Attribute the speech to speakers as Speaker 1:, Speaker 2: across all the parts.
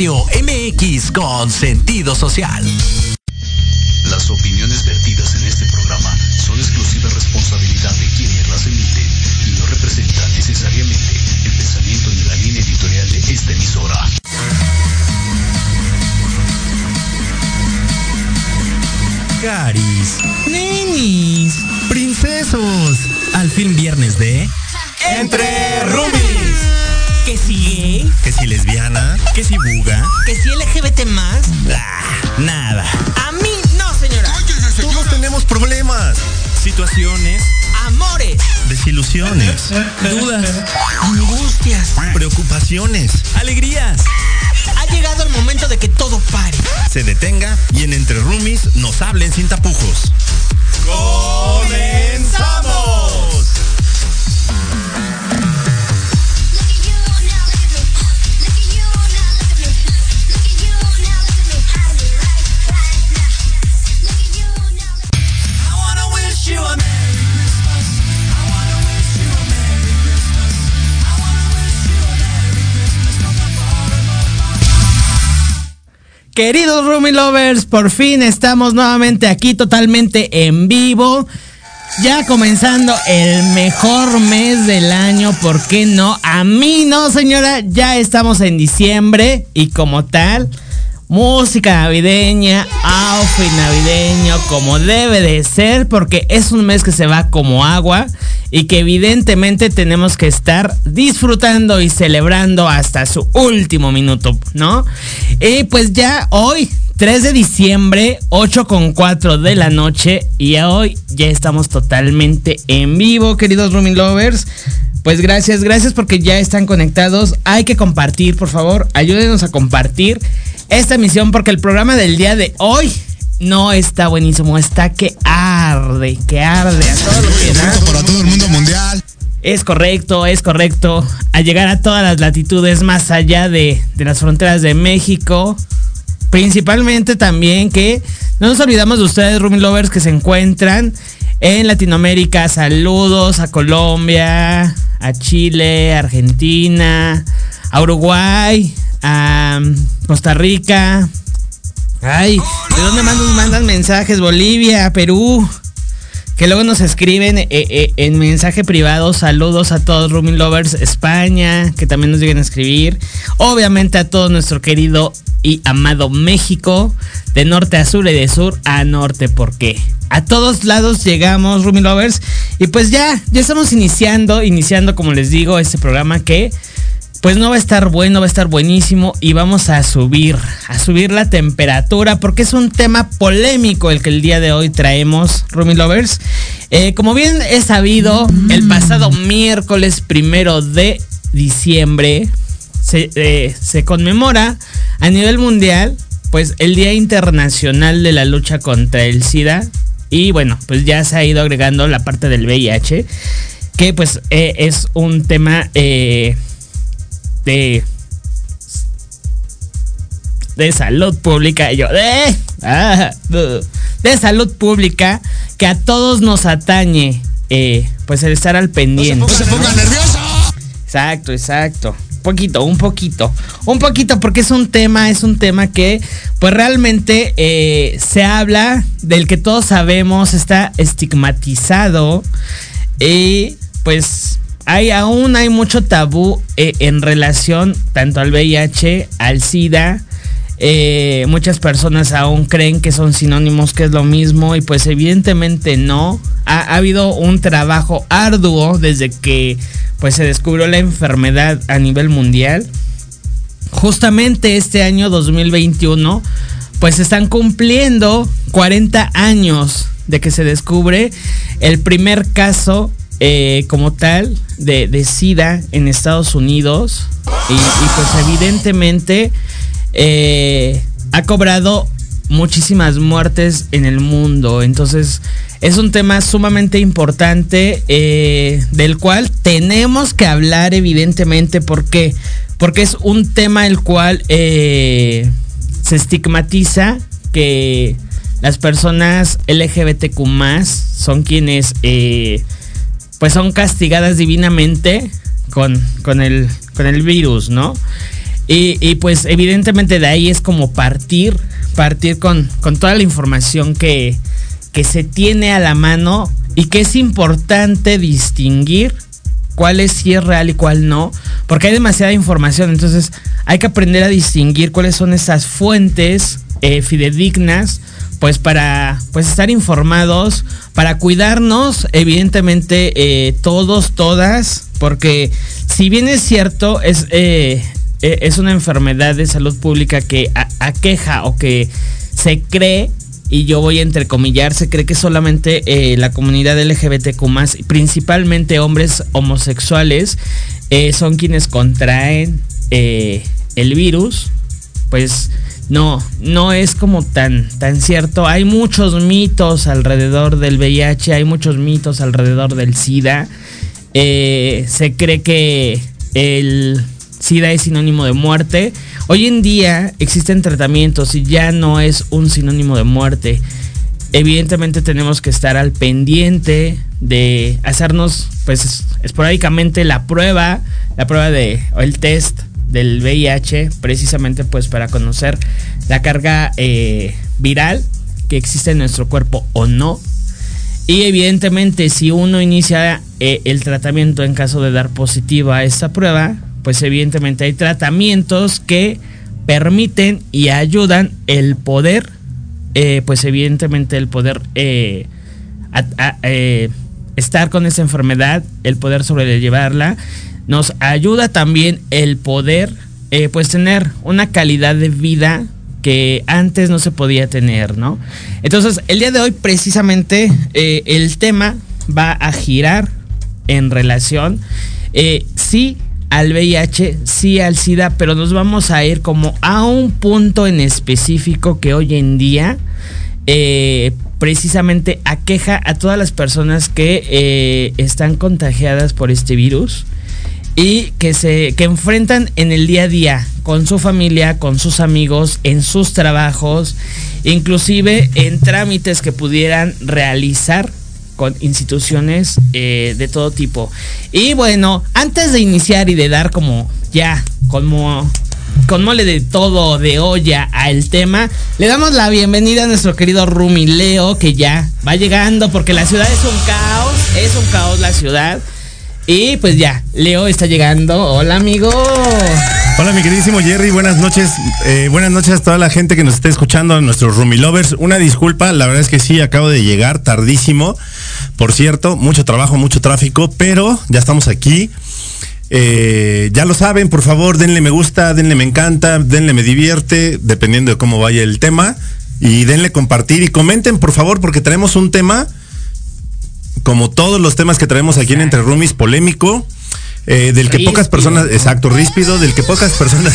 Speaker 1: Radio MX con sentido social.
Speaker 2: Las opiniones vertidas en este programa son exclusiva responsabilidad de quienes las emiten y no representan necesariamente el pensamiento ni la línea editorial de esta emisora.
Speaker 1: Caris, nenis, princesos, al fin viernes de
Speaker 3: Entre
Speaker 4: que si
Speaker 1: buga,
Speaker 4: que si LGBT más.
Speaker 1: ah, nada.
Speaker 4: A mí no, señora.
Speaker 1: Todos tenemos problemas, situaciones,
Speaker 4: Amores,
Speaker 1: desilusiones, dudas,
Speaker 4: angustias.
Speaker 1: preocupaciones, alegrías.
Speaker 4: Ha llegado el momento de que todo pare.
Speaker 1: Se detenga y en Entre Roomies nos hablen sin tapujos.
Speaker 3: ¡Comenzamos!
Speaker 4: Queridos Roomie Lovers, por fin estamos nuevamente aquí totalmente en vivo. Ya comenzando el mejor mes del año, ¿por qué no? A mí no, señora, ya estamos en diciembre y como tal, música navideña, outfit navideño, como debe de ser, porque es un mes que se va como agua y que evidentemente tenemos que estar disfrutando y celebrando hasta su último minuto, ¿no? Y pues ya hoy, 3 de diciembre, 8 con 4 de la noche, y hoy ya estamos totalmente en vivo, queridos Rooming Lovers. Pues gracias, gracias porque ya están conectados. Hay que compartir, por favor, ayúdenos a compartir esta emisión porque el programa del día de hoy no está buenísimo, está que arde, que arde a todo lo que da.
Speaker 5: para todo el mundo mundial.
Speaker 4: Es correcto, es correcto. A llegar a todas las latitudes más allá de, de las fronteras de México. Principalmente también que no nos olvidamos de ustedes, Rooming Lovers, que se encuentran en Latinoamérica. Saludos a Colombia, a Chile, a Argentina, a Uruguay, a Costa Rica. Ay, ¿de dónde nos mandan mensajes? Bolivia, Perú. Que luego nos escriben eh, eh, en mensaje privado. Saludos a todos Rooming Lovers España. Que también nos lleguen a escribir. Obviamente a todo nuestro querido y amado México. De norte a sur y de sur a norte. Porque a todos lados llegamos Rooming Lovers. Y pues ya, ya estamos iniciando. Iniciando, como les digo, este programa que pues no va a estar bueno, va a estar buenísimo y vamos a subir, a subir la temperatura porque es un tema polémico el que el día de hoy traemos, Rumi Lovers. Eh, como bien he sabido, el pasado miércoles primero de diciembre se, eh, se conmemora a nivel mundial pues el Día Internacional de la Lucha contra el SIDA y bueno, pues ya se ha ido agregando la parte del VIH que pues eh, es un tema... Eh, de de salud pública. Y yo de ah, de salud pública que a todos nos atañe eh, pues el estar al pendiente
Speaker 5: No se ponga nervioso.
Speaker 4: exacto exacto. Un poquito un poquito un poquito porque es un tema es un tema que pues realmente eh, se habla del que todos sabemos está estigmatizado y pues hay aún hay mucho tabú eh, en relación tanto al VIH, al SIDA. Eh, muchas personas aún creen que son sinónimos, que es lo mismo, y pues evidentemente no. Ha, ha, habido un trabajo arduo desde que pues se descubrió la enfermedad a nivel mundial. Justamente este año 2021, pues están cumpliendo 40 años de que se descubre el primer caso eh, como tal de, de, SIDA en Estados Unidos. Y, pues evidentemente eh, ha cobrado muchísimas muertes en el mundo. Entonces es un tema sumamente importante eh, del cual tenemos que hablar evidentemente. ¿Por qué? Porque es un tema el cual eh, se estigmatiza que las personas LGBTQ son quienes eh, pues son castigadas divinamente con, con, el, con el virus, ¿no? Y, pues evidentemente de ahí es como partir, partir con, con toda la información que, que se tiene a la mano y que es importante distinguir cuál es si es real y cuál no, porque hay demasiada información, entonces hay que aprender a distinguir cuáles son esas fuentes eh, fidedignas pues para pues estar informados, para cuidarnos, evidentemente eh, todos, todas, porque si bien es cierto, es, eh, es una enfermedad de salud pública que aqueja o que se cree y yo voy a entrecomillar, se cree que solamente la comunidad LGBTQ principalmente hombres homosexuales, son quienes contraen el virus, pues no, no es como tan, tan cierto. Hay muchos mitos alrededor del VIH, hay muchos mitos alrededor del SIDA. Eh, se cree que el SIDA es sinónimo de muerte. Hoy en día existen tratamientos y ya no es un sinónimo de muerte. Evidentemente tenemos que estar al pendiente de hacernos pues esporádicamente la prueba, la prueba de o el test del VIH, precisamente pues para conocer la carga eh, viral que existe en nuestro cuerpo o no. Y evidentemente si uno inicia eh, el tratamiento en caso de dar positiva a esta prueba, pues evidentemente hay tratamientos que permiten y ayudan el poder, eh, pues evidentemente el poder estar con esa enfermedad, el poder sobrellevarla nos ayuda también el poder, eh, pues tener una calidad de vida que antes no se podía tener, ¿no? Entonces, el día de hoy precisamente eh, el tema va a girar en relación, eh, sí al VIH, sí al SIDA, pero nos vamos a ir como a un punto en específico que hoy en día precisamente aqueja a todas las personas que están contagiadas por este virus y que se que enfrentan en el día a día con su familia, con sus amigos, en sus trabajos, inclusive en trámites que pudieran realizar con instituciones eh, de todo tipo. Y bueno, antes de iniciar y de dar como ya, como con mole de todo, de olla al tema, le damos la bienvenida a nuestro querido Rumi Leo, que ya va llegando porque la ciudad es un caos, es un caos la ciudad. Y pues ya, Leo está llegando. Hola, amigo.
Speaker 5: Hola, mi queridísimo Jerry. Buenas noches. Eh, buenas noches a toda la gente que nos está escuchando, a nuestros Rumi Lovers. Una disculpa, la verdad es que sí, acabo de llegar tardísimo. Por cierto, mucho trabajo, mucho tráfico, pero ya estamos aquí. Eh, ya lo saben, por favor, denle me gusta, denle me encanta, denle me divierte, dependiendo de cómo vaya el tema. Y denle compartir y comenten, por favor, porque tenemos un tema como todos los temas que traemos aquí en Entre Rumis, polémico. Eh, del que pocas personas, exacto, ríspido, del que pocas personas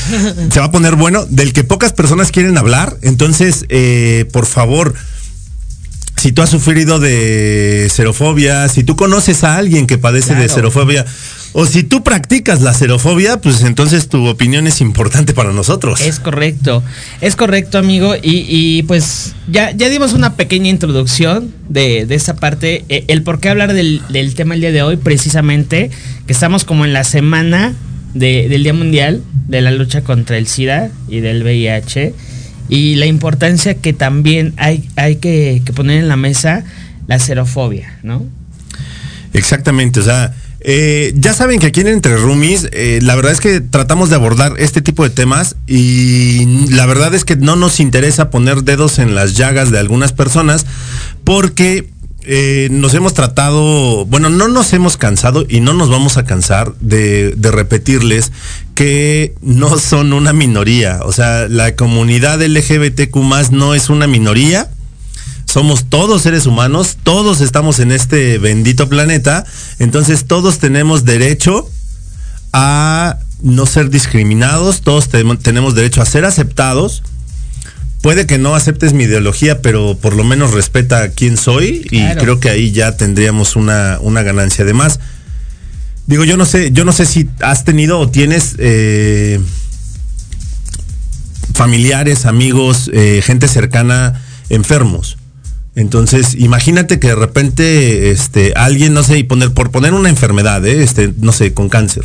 Speaker 5: se va a poner bueno, del que pocas personas quieren hablar. Entonces, eh, por favor, si tú has sufrido de xerofobia, si tú conoces a alguien que padece de xerofobia, o si tú practicas la xerofobia, pues entonces tu opinión es importante para nosotros.
Speaker 4: Es correcto, es correcto, amigo. Y, pues ya, ya dimos una pequeña introducción de, de esta parte. Eh, el por qué hablar del, tema el día de hoy, precisamente, que estamos como en la semana del Día Mundial de la lucha contra el SIDA y del VIH. Y la importancia que también hay, hay que, poner en la mesa la xerofobia, ¿no?
Speaker 5: Exactamente, o sea eh, ya saben que aquí en Entre Roomies, eh, la verdad es que tratamos de abordar este tipo de temas y la verdad es que no nos interesa poner dedos en las llagas de algunas personas porque eh, nos hemos tratado, bueno, no nos hemos cansado y no nos vamos a cansar de, repetirles que no son una minoría. O sea, la comunidad LGBTQ no es una minoría somos todos seres humanos, todos estamos en este bendito planeta, entonces todos tenemos derecho a no ser discriminados, todos tenemos derecho a ser aceptados. Puede que no aceptes mi ideología, pero por lo menos respeta quién soy y creo que ahí ya tendríamos una, una ganancia. Además, digo, yo no sé, yo no sé si has tenido o tienes eh, familiares, amigos, eh, gente cercana enfermos. Entonces, imagínate que de repente este, alguien, no sé, y poner, por poner una enfermedad, ¿eh? este, no sé, con cáncer.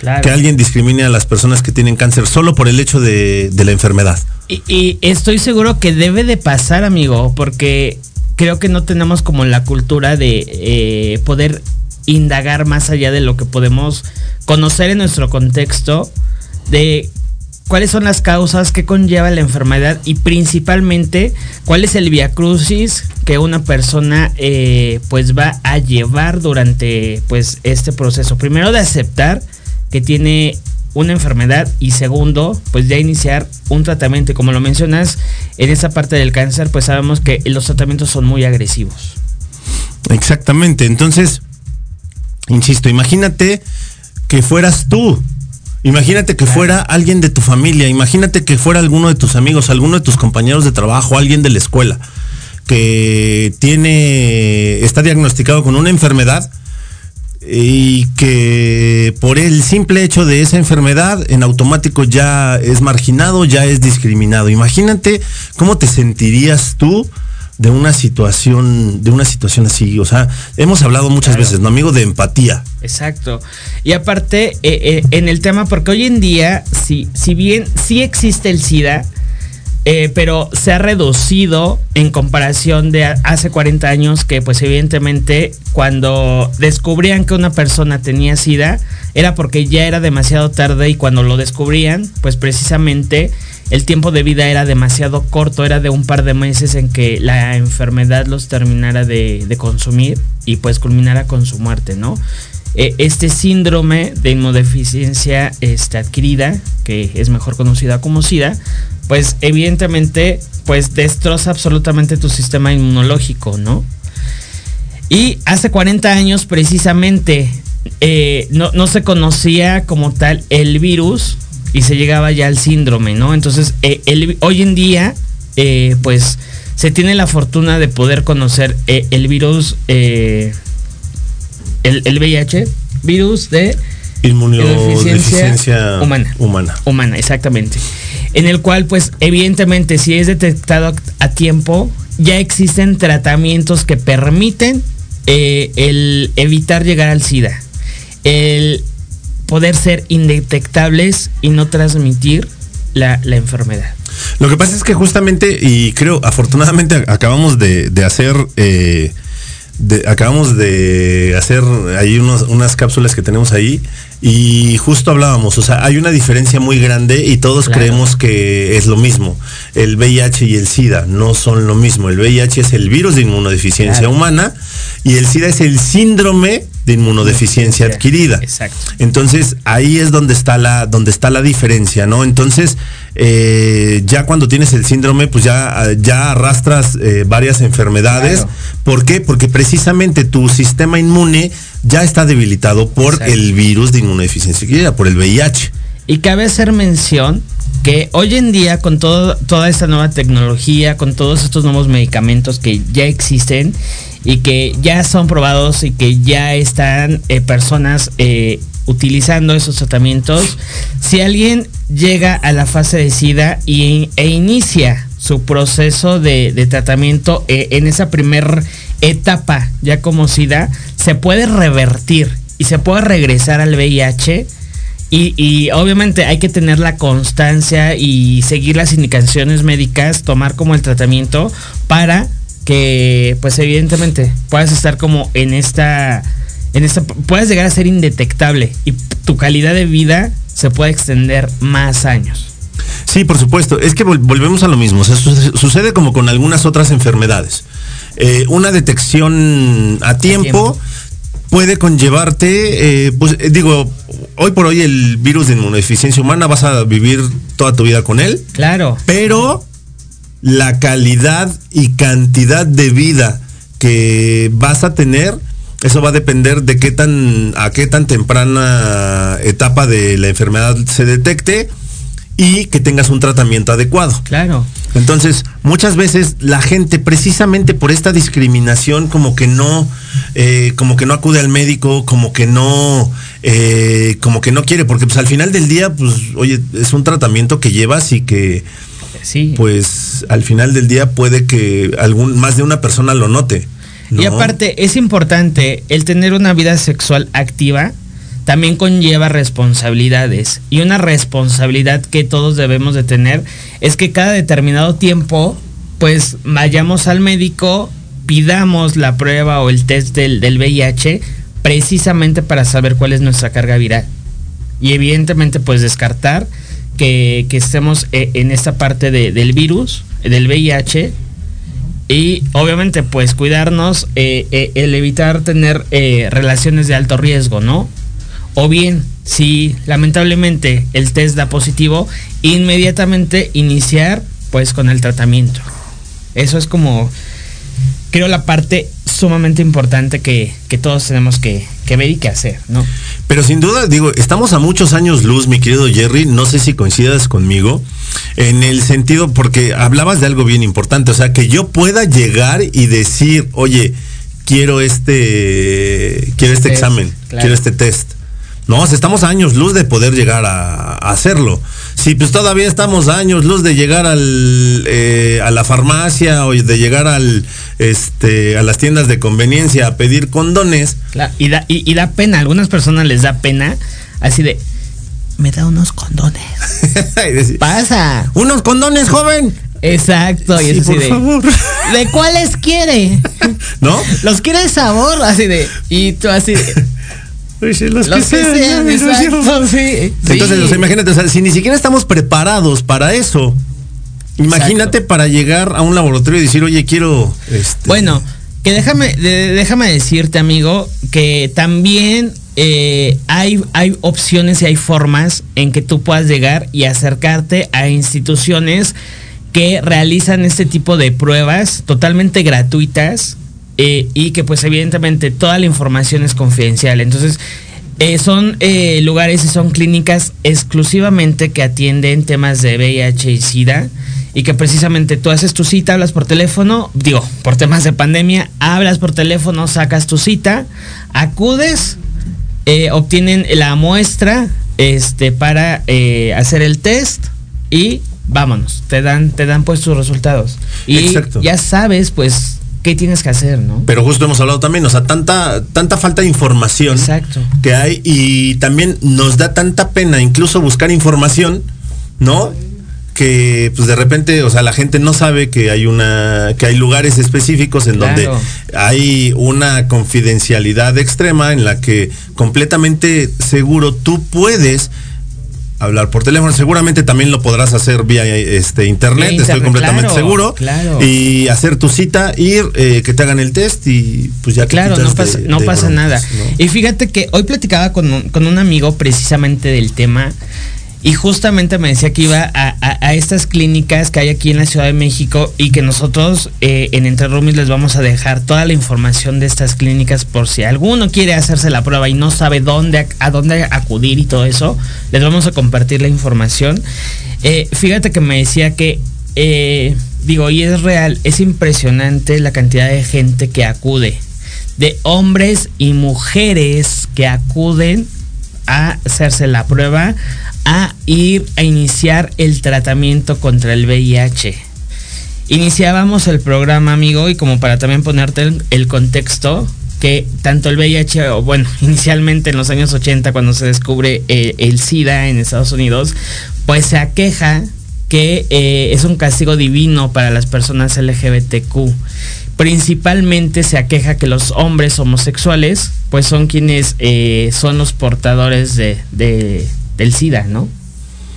Speaker 5: Que alguien discrimine a las personas que tienen cáncer solo por el hecho de, la enfermedad.
Speaker 4: Y, estoy seguro que debe de pasar, amigo, porque creo que no tenemos como la cultura de eh, poder indagar más allá de lo que podemos conocer en nuestro contexto de cuáles son las causas que conlleva la enfermedad y principalmente cuál es el viacrucis que una persona eh, pues va a llevar durante pues este proceso. Primero de aceptar que tiene una enfermedad y segundo, pues ya iniciar un tratamiento. Como lo mencionas, en esa parte del cáncer, pues sabemos que los tratamientos son muy agresivos.
Speaker 5: Exactamente. Entonces, insisto, imagínate que fueras tú Imagínate que fuera alguien de tu familia, imagínate que fuera alguno de tus amigos, alguno de tus compañeros de trabajo, alguien de la escuela, que tiene, está diagnosticado con una enfermedad y que por el simple hecho de esa enfermedad en automático ya es marginado, ya es discriminado. Imagínate cómo te sentirías tú de una situación, de una situación así. O sea, hemos hablado muchas veces, ¿no, amigo? De empatía.
Speaker 4: Exacto. Y aparte, eh, eh, en el tema, porque hoy en día, si, si bien sí existe el SIDA, eh, pero se ha reducido en comparación de hace 40 años que pues evidentemente cuando descubrían que una persona tenía SIDA era porque ya era demasiado tarde y cuando lo descubrían pues precisamente el tiempo de vida era demasiado corto, era de un par de meses en que la enfermedad los terminara de, consumir y pues culminara con su muerte, ¿no? E, este síndrome de inmunodeficiencia este, adquirida, que es mejor conocida como SIDA, pues evidentemente pues destroza absolutamente tu sistema inmunológico, ¿no? Y hace 40 años precisamente eh, no, no se conocía como tal el virus, y se llegaba ya al síndrome, ¿no? Entonces, eh, hoy en día, eh, pues, se tiene la fortuna de poder conocer eh, el virus, el, VIH, virus de
Speaker 5: inmunodeficiencia
Speaker 4: humana.
Speaker 5: Humana.
Speaker 4: Humana, exactamente. En el cual, pues, evidentemente, si es detectado a tiempo, ya existen tratamientos que permiten el evitar llegar al SIDA. El poder ser indetectables y no transmitir la, enfermedad.
Speaker 5: Lo que pasa es que justamente, y creo, afortunadamente acabamos de, hacer... Eh, acabamos de hacer ahí unas cápsulas que tenemos ahí y justo hablábamos, o sea, hay una diferencia muy grande y todos creemos que es lo mismo. El VIH y el SIDA no son lo mismo. El VIH es el virus de inmunodeficiencia humana y el SIDA es el síndrome de inmunodeficiencia adquirida. Exacto. Entonces, ahí es donde está la, donde está la diferencia, ¿no? Entonces, eh, ya cuando tienes el síndrome, pues ya, ya arrastras eh, varias enfermedades. ¿Por qué? Porque precisamente tu sistema inmune ya está debilitado por el virus de inmunodeficiencia adquirida, por el VIH.
Speaker 4: Y cabe hacer mención que hoy en día con todo, toda esta nueva tecnología, con todos estos nuevos medicamentos que ya existen y que ya son probados y que ya están eh, personas eh, utilizando esos tratamientos, si alguien llega a la fase de SIDA y, e inicia su proceso de, tratamiento eh, en esa primera etapa ya como SIDA, se puede revertir y se puede regresar al VIH. Y, y, obviamente hay que tener la constancia y seguir las indicaciones médicas, tomar como el tratamiento para que pues evidentemente puedas estar como en esta en esta puedas llegar a ser indetectable y tu calidad de vida se puede extender más años.
Speaker 5: Sí, por supuesto. Es que volvemos a lo mismo. sucede como con algunas otras enfermedades. Eh, una detección a tiempo, puede conllevarte, eh, pues eh, digo, hoy por hoy el virus de inmunodeficiencia humana vas a vivir toda tu vida con él.
Speaker 4: Claro.
Speaker 5: Pero la calidad y cantidad de vida que vas a tener, eso va a depender de qué tan, a qué tan temprana etapa de la enfermedad se detecte y que tengas un tratamiento adecuado.
Speaker 4: Claro.
Speaker 5: Entonces, muchas veces la gente, precisamente por esta discriminación, como que no, eh, como que no acude al médico, como que no, eh, como que no quiere, porque pues al final del día, pues, oye, es un tratamiento que llevas y que pues al final del día puede que algún, más de una persona lo note.
Speaker 4: Y aparte, es importante el tener una vida sexual activa, también conlleva responsabilidades. Y una responsabilidad que todos debemos de tener es que cada determinado tiempo, pues vayamos al médico, pidamos la prueba o el test del, del VIH precisamente para saber cuál es nuestra carga viral. Y evidentemente pues descartar que, estemos eh, en esta parte de, del virus, del VIH, y obviamente pues cuidarnos, eh, eh, el evitar tener relaciones de alto riesgo, ¿no? O bien, si lamentablemente el test da positivo, inmediatamente iniciar pues con el tratamiento. Eso es como, creo, la parte sumamente importante que, que todos tenemos que, que, ver y que hacer, ¿no?
Speaker 5: Pero sin duda, digo, estamos a muchos años luz, mi querido Jerry, no sé si coincidas conmigo, en el sentido, porque hablabas de algo bien importante, o sea, que yo pueda llegar y decir, oye, quiero este, quiero este test, examen, claro. quiero este test. No, estamos a años luz de poder llegar a, a hacerlo. Sí, pues todavía estamos años luz de llegar al, eh, a la farmacia o de llegar al, este, a las tiendas de conveniencia a pedir condones.
Speaker 4: Claro, y, da, y, y da pena, a algunas personas les da pena, así de, me da unos condones. Pasa.
Speaker 5: Unos condones, joven.
Speaker 4: Exacto, y
Speaker 5: sí,
Speaker 4: es así
Speaker 5: por
Speaker 4: de,
Speaker 5: favor.
Speaker 4: ¿de cuáles quiere?
Speaker 5: ¿No?
Speaker 4: Los quiere de sabor, así de, y tú así de,
Speaker 5: Oye, los,
Speaker 4: los, que, que sean, sean exacto, sí.
Speaker 5: Entonces,
Speaker 4: sí.
Speaker 5: o sea, imagínate, o sea, si ni siquiera estamos preparados para eso, imagínate exacto. para llegar a un laboratorio y decir, oye, quiero. Este...
Speaker 4: Bueno, que déjame, de, déjame decirte, amigo, que también eh, hay, hay opciones y hay formas en que tú puedas llegar y acercarte a instituciones que realizan este tipo de pruebas totalmente gratuitas eh, y que pues evidentemente toda la información es confidencial. Entonces, eh, son eh, lugares y son clínicas exclusivamente que atienden temas de VIH y SIDA y que precisamente tú haces tu cita, hablas por teléfono, digo, por temas de pandemia, hablas por teléfono, sacas tu cita, acudes, eh, obtienen la muestra este, para hacer el test y vámonos, te dan, te dan pues tus resultados. Y
Speaker 5: Exacto.
Speaker 4: ya sabes pues qué tienes que hacer, ¿no?
Speaker 5: Pero justo hemos hablado también, o sea, tanta, tanta falta de información
Speaker 4: Exacto.
Speaker 5: que hay y también nos da tanta pena incluso buscar información, ¿no? que pues de repente, o sea, la gente no sabe que hay una que hay lugares específicos en claro. donde hay una confidencialidad extrema en la que completamente seguro tú puedes hablar por teléfono. Seguramente también lo podrás hacer vía este internet, internet estoy completamente
Speaker 4: claro,
Speaker 5: seguro.
Speaker 4: Claro.
Speaker 5: Y hacer tu cita, ir, eh, que te hagan el test y pues ya
Speaker 4: Claro, no pasa, de, no de pasa bromas, nada. ¿no? Y fíjate que hoy platicaba con un, con un amigo precisamente del tema. Y justamente me decía que iba a, a, estas clínicas que hay aquí en la Ciudad de México y que nosotros eh, en Entre Rumis les vamos a dejar toda la información de estas clínicas por si alguno quiere hacerse la prueba y no sabe dónde a dónde acudir y todo eso, les vamos a compartir la información. Eh, fíjate que me decía que, eh, digo, y es real, es impresionante la cantidad de gente que acude, de hombres y mujeres que acuden a hacerse la prueba, a ir a iniciar el tratamiento contra el VIH. Iniciábamos el programa, amigo, y como para también ponerte el, contexto, que tanto el VIH, o bueno, inicialmente en los años 80, cuando se descubre eh, el SIDA en Estados Unidos, pues se aqueja que eh, es un castigo divino para las personas LGBTQ. Principalmente se aqueja que los hombres homosexuales, pues son quienes eh, son los portadores de, de, del SIDA, ¿no?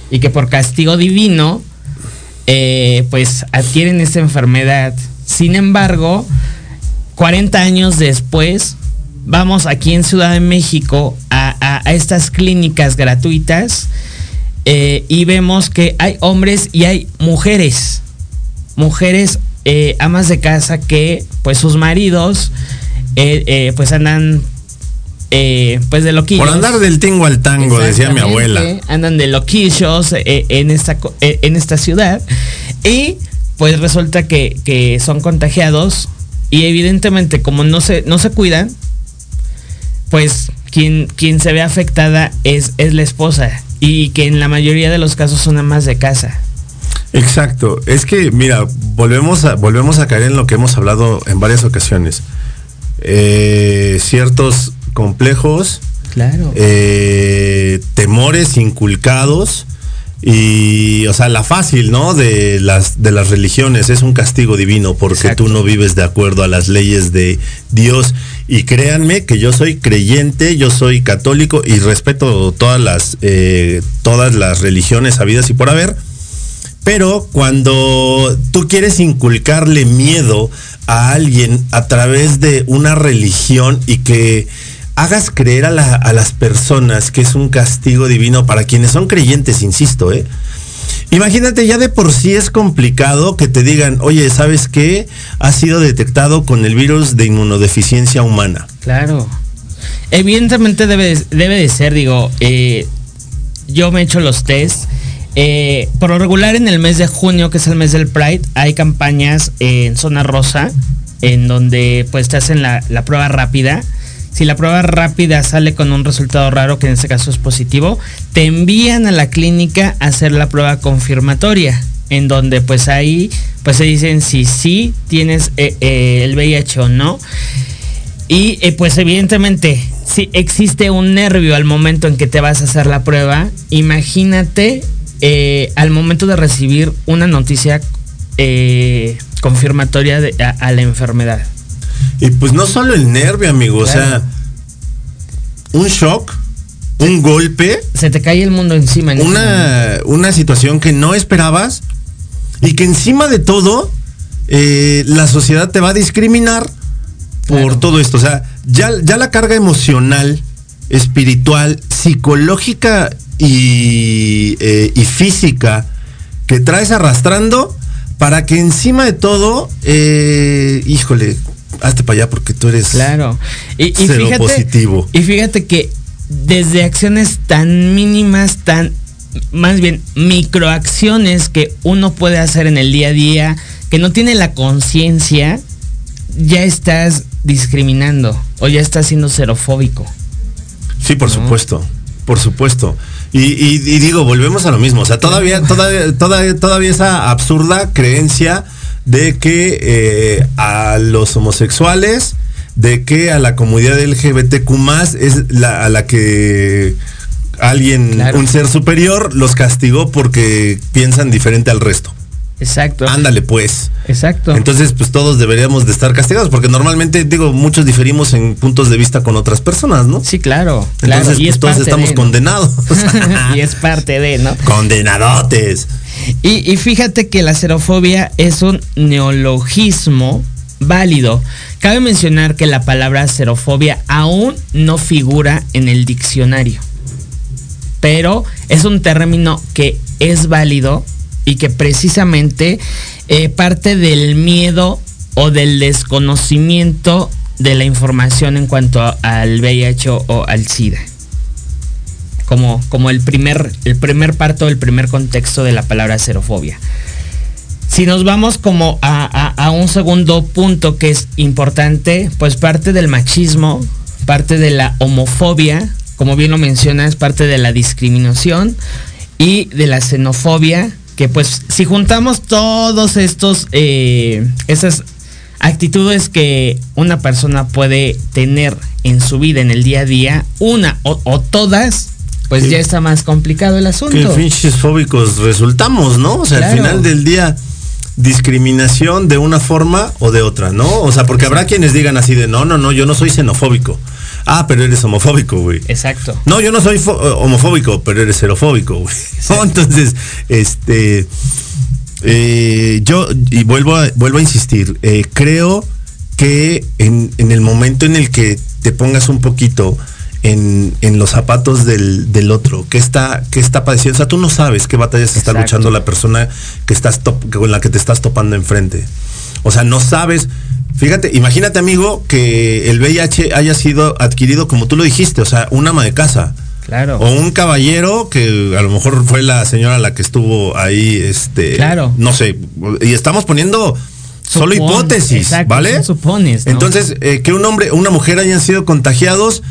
Speaker 4: Y que por castigo divino, eh, pues adquieren esta enfermedad. Sin embargo, 40 años después, vamos aquí en Ciudad de México a, a, a estas clínicas gratuitas eh, y vemos que hay hombres y hay mujeres. Mujeres eh, amas de casa que pues sus maridos eh, pues andan eh, pues de loquillos.
Speaker 5: Por andar del tingo al tango, decía mi abuela.
Speaker 4: Andan de loquillos eh, en, esta, eh, en esta ciudad. Y pues resulta que, que, son contagiados. Y evidentemente, como no se, no se cuidan, pues quien, quien se ve afectada es, es la esposa. Y que en la mayoría de los casos son amas de casa.
Speaker 5: Exacto. Es que, mira, volvemos a, volvemos a caer en lo que hemos hablado en varias ocasiones. Eh, ciertos complejos
Speaker 4: Claro.
Speaker 5: eh, temores inculcados y, o sea, la fácil, ¿no? De las, de las religiones es un castigo divino porque
Speaker 4: Exacto.
Speaker 5: tú no vives de acuerdo a las leyes de Dios. Y créanme que yo soy creyente, yo soy católico y respeto todas las, eh, todas las religiones habidas y por haber. Pero cuando tú quieres inculcarle miedo a alguien a través de una religión y que hagas creer a, la- a las personas que es un castigo divino para quienes son creyentes, insisto, ¿eh? Imagínate, ya de por sí es complicado que te digan, oye, ¿sabes qué? Ha sido detectado con el virus de inmunodeficiencia humana.
Speaker 4: Claro. Evidentemente debe, debe de ser, digo, eh, yo me he hecho los test. Eh, por lo regular en el mes de junio, que es el mes del Pride, hay campañas en zona rosa, en donde pues te hacen la, prueba rápida. Si la prueba rápida sale con un resultado raro, que en este caso es positivo, te envían a la clínica a hacer la prueba confirmatoria, en donde pues ahí pues se dicen si sí tienes eh, eh, el VIH o no. Y pues evidentemente, si existe un nervio al momento en que te vas a hacer la prueba, imagínate eh, al momento de recibir una noticia eh, confirmatoria de- a, a la enfermedad.
Speaker 5: Y pues no solo el nervio, amigo, o sea, un shock, un golpe,
Speaker 4: Se te cae el mundo encima. en
Speaker 5: una, una situación que no esperabas y que encima de todo eh, la sociedad te va a discriminar por todo esto. O sea, ya, ya la carga emocional, espiritual, psicológica y, eh, y física que traes arrastrando para que encima de todo, eh, híjole, hazte para allá porque tú eres...
Speaker 4: Claro. Y, y
Speaker 5: Cero
Speaker 4: fíjate,
Speaker 5: positivo.
Speaker 4: Y fíjate que desde acciones tan mínimas, tan más bien microacciones que uno puede hacer en el día a día, que no tiene la conciencia, ya estás discriminando o ya estás siendo xerofóbico.
Speaker 5: Sí, por
Speaker 4: ¿no?
Speaker 5: supuesto, por supuesto. Y, y- y digo, volvemos a lo mismo. O sea, todavía, todavía, todavía, todavía esa absurda creencia de que eh, a los homosexuales, de que a la comunidad LGBTQ es la, a la que alguien,
Speaker 4: Claro.
Speaker 5: un ser superior, los castigó porque piensan diferente al resto.
Speaker 4: Exacto.
Speaker 5: Ándale, pues.
Speaker 4: Exacto.
Speaker 5: Entonces, pues todos deberíamos de estar castigados, porque normalmente, digo, muchos diferimos en puntos de vista con otras personas, ¿no?
Speaker 4: sí, claro. claro.
Speaker 5: Entonces,
Speaker 4: y
Speaker 5: pues,
Speaker 4: es
Speaker 5: todos estamos
Speaker 4: de, ¿no?
Speaker 5: condenados.
Speaker 4: y es parte de, ¿no?
Speaker 5: Condenadotes.
Speaker 4: Y, y fíjate que la xerofobia es un neologismo válido. Cabe mencionar que la palabra xerofobia aún no figura en el diccionario. Pero es un término que es válido y que precisamente eh, parte del miedo o del desconocimiento de la información en cuanto al VIH o, al SIDA como, como el primer, el primer parto, el primer contexto de la palabra xerofobia. Si nos vamos como a- a un segundo punto que es importante, pues parte del machismo, parte de la homofobia, como bien lo mencionas, parte de la discriminación y de la xenofobia, que pues si juntamos todos estos, eh, esas actitudes que una persona puede tener en su vida, en el día a día, una o, o todas, pues
Speaker 5: Sí.
Speaker 4: ya está más complicado el asunto.
Speaker 5: pinches fóbicos resultamos, ¿no? O sea, al final del día, discriminación de una forma o de otra, ¿no? O sea, porque habrá quienes digan así de, no, no, no, yo no soy xenofóbico. Ah, pero eres homofóbico, güey.
Speaker 4: Exacto.
Speaker 5: No, yo no soy eh, homofóbico, pero eres xerofóbico, güey. ¿No? Entonces, este. eh, yo, y vuelvo a, vuelvo a insistir, eh, creo que en, en el momento en el que te pongas un poquito en, en los zapatos del, del otro, que está, que está padeciendo, o sea, tú no sabes qué batallas está luchando la persona que estás top- con la que te estás topando enfrente. O sea, no sabes. Fíjate, imagínate, amigo, que el VIH haya sido adquirido, como tú lo dijiste, o sea, un ama de casa.
Speaker 4: Claro.
Speaker 5: O un caballero que a lo mejor fue la señora la que estuvo ahí, este.
Speaker 4: Claro.
Speaker 5: No sé. Y estamos poniendo solo hipótesis,
Speaker 4: exacto,
Speaker 5: ¿vale?
Speaker 4: supones, ¿no?
Speaker 5: Entonces, eh, que un hombre o una mujer hayan sido contagiados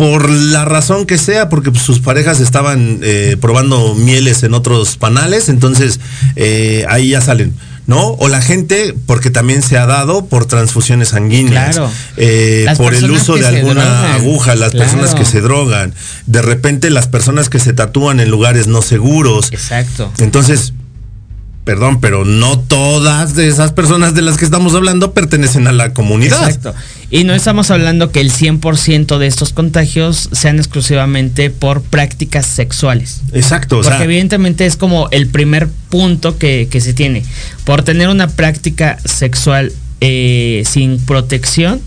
Speaker 5: por la razón que sea, porque sus parejas estaban eh, probando mieles en otros panales, entonces eh, ahí ya salen. ¿no? O la gente, porque también se ha dado por transfusiones sanguíneas,
Speaker 4: Claro.
Speaker 5: eh, por el uso de alguna
Speaker 4: drogan.
Speaker 5: aguja, las
Speaker 4: Claro.
Speaker 5: personas que se drogan, de repente las personas que se tatúan en lugares no seguros.
Speaker 4: Exacto.
Speaker 5: Entonces, perdón, pero no todas de esas personas de las que estamos hablando pertenecen a la comunidad.
Speaker 4: Exacto. Y no estamos hablando que el 100% de estos contagios sean exclusivamente por prácticas sexuales.
Speaker 5: Exacto, o
Speaker 4: Porque
Speaker 5: sea,
Speaker 4: evidentemente es como el primer punto que, que se tiene. Por tener una práctica sexual eh, sin protección,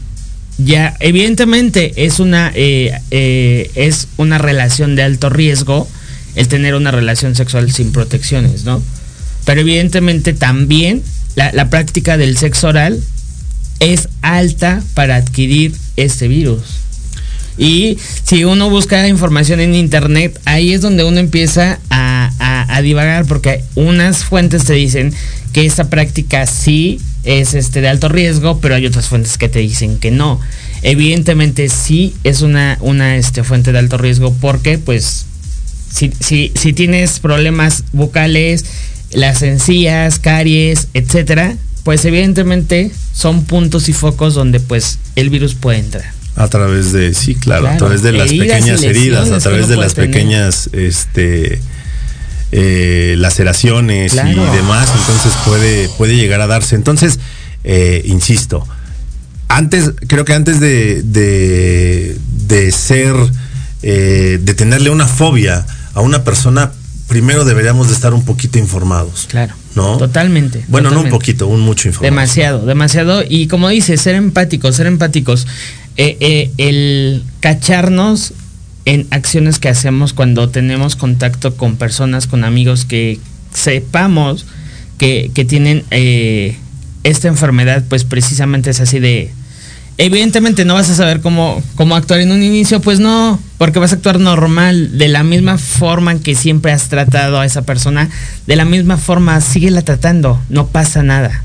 Speaker 4: ya evidentemente es una, eh, eh, es una relación de alto riesgo el tener una relación sexual sin protecciones, ¿no? Pero evidentemente también la, la práctica del sexo oral es alta para adquirir este virus. Y si uno busca información en internet, ahí es donde uno empieza a, a- a divagar, porque unas fuentes te dicen que esta práctica sí es este de alto riesgo, pero hay otras fuentes que te dicen que no. Evidentemente sí es una, una este, fuente de alto riesgo porque pues si, si, si tienes problemas bucales, las encías, caries, etcétera, pues evidentemente son puntos y focos donde pues el virus puede entrar.
Speaker 5: a través de, sí, claro, a través de las pequeñas heridas, a través de las pequeñas, este, eh, laceraciones
Speaker 4: Claro.
Speaker 5: y demás, entonces puede, puede llegar a darse. Entonces, eh, insisto, antes, creo que antes de, de, de ser, eh, de tenerle una fobia a una persona, primero deberíamos de estar un poquito informados.
Speaker 4: Claro.
Speaker 5: ¿No?
Speaker 4: Totalmente.
Speaker 5: Bueno, no un poquito, un mucho informado.
Speaker 4: Demasiado, demasiado. Y como dice, ser empáticos, ser empáticos. Eh, eh, el cacharnos en acciones que hacemos cuando tenemos contacto con personas, con amigos que sepamos que, que tienen eh, esta enfermedad, pues precisamente es así de... Evidentemente no vas a saber cómo, cómo actuar en un inicio, pues no, porque vas a actuar normal, de la misma forma en que siempre has tratado a esa persona, de la misma forma, síguela tratando, no pasa nada.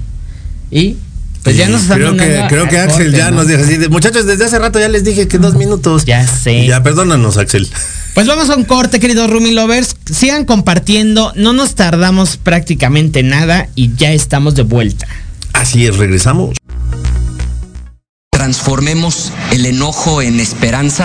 Speaker 4: Y pues ya
Speaker 5: Y
Speaker 4: nos
Speaker 5: creo que, creo que Axel
Speaker 4: corte,
Speaker 5: ya
Speaker 4: ¿no?
Speaker 5: nos dijo así de, muchachos, desde hace rato ya les dije que dos minutos.
Speaker 4: Ya sé.
Speaker 5: Ya, perdónanos, Axel.
Speaker 4: Pues vamos a un corte, queridos Rumi Lovers. Sigan compartiendo, no nos tardamos prácticamente nada y ya estamos de vuelta.
Speaker 5: Así es, regresamos.
Speaker 6: Transformemos el enojo en esperanza.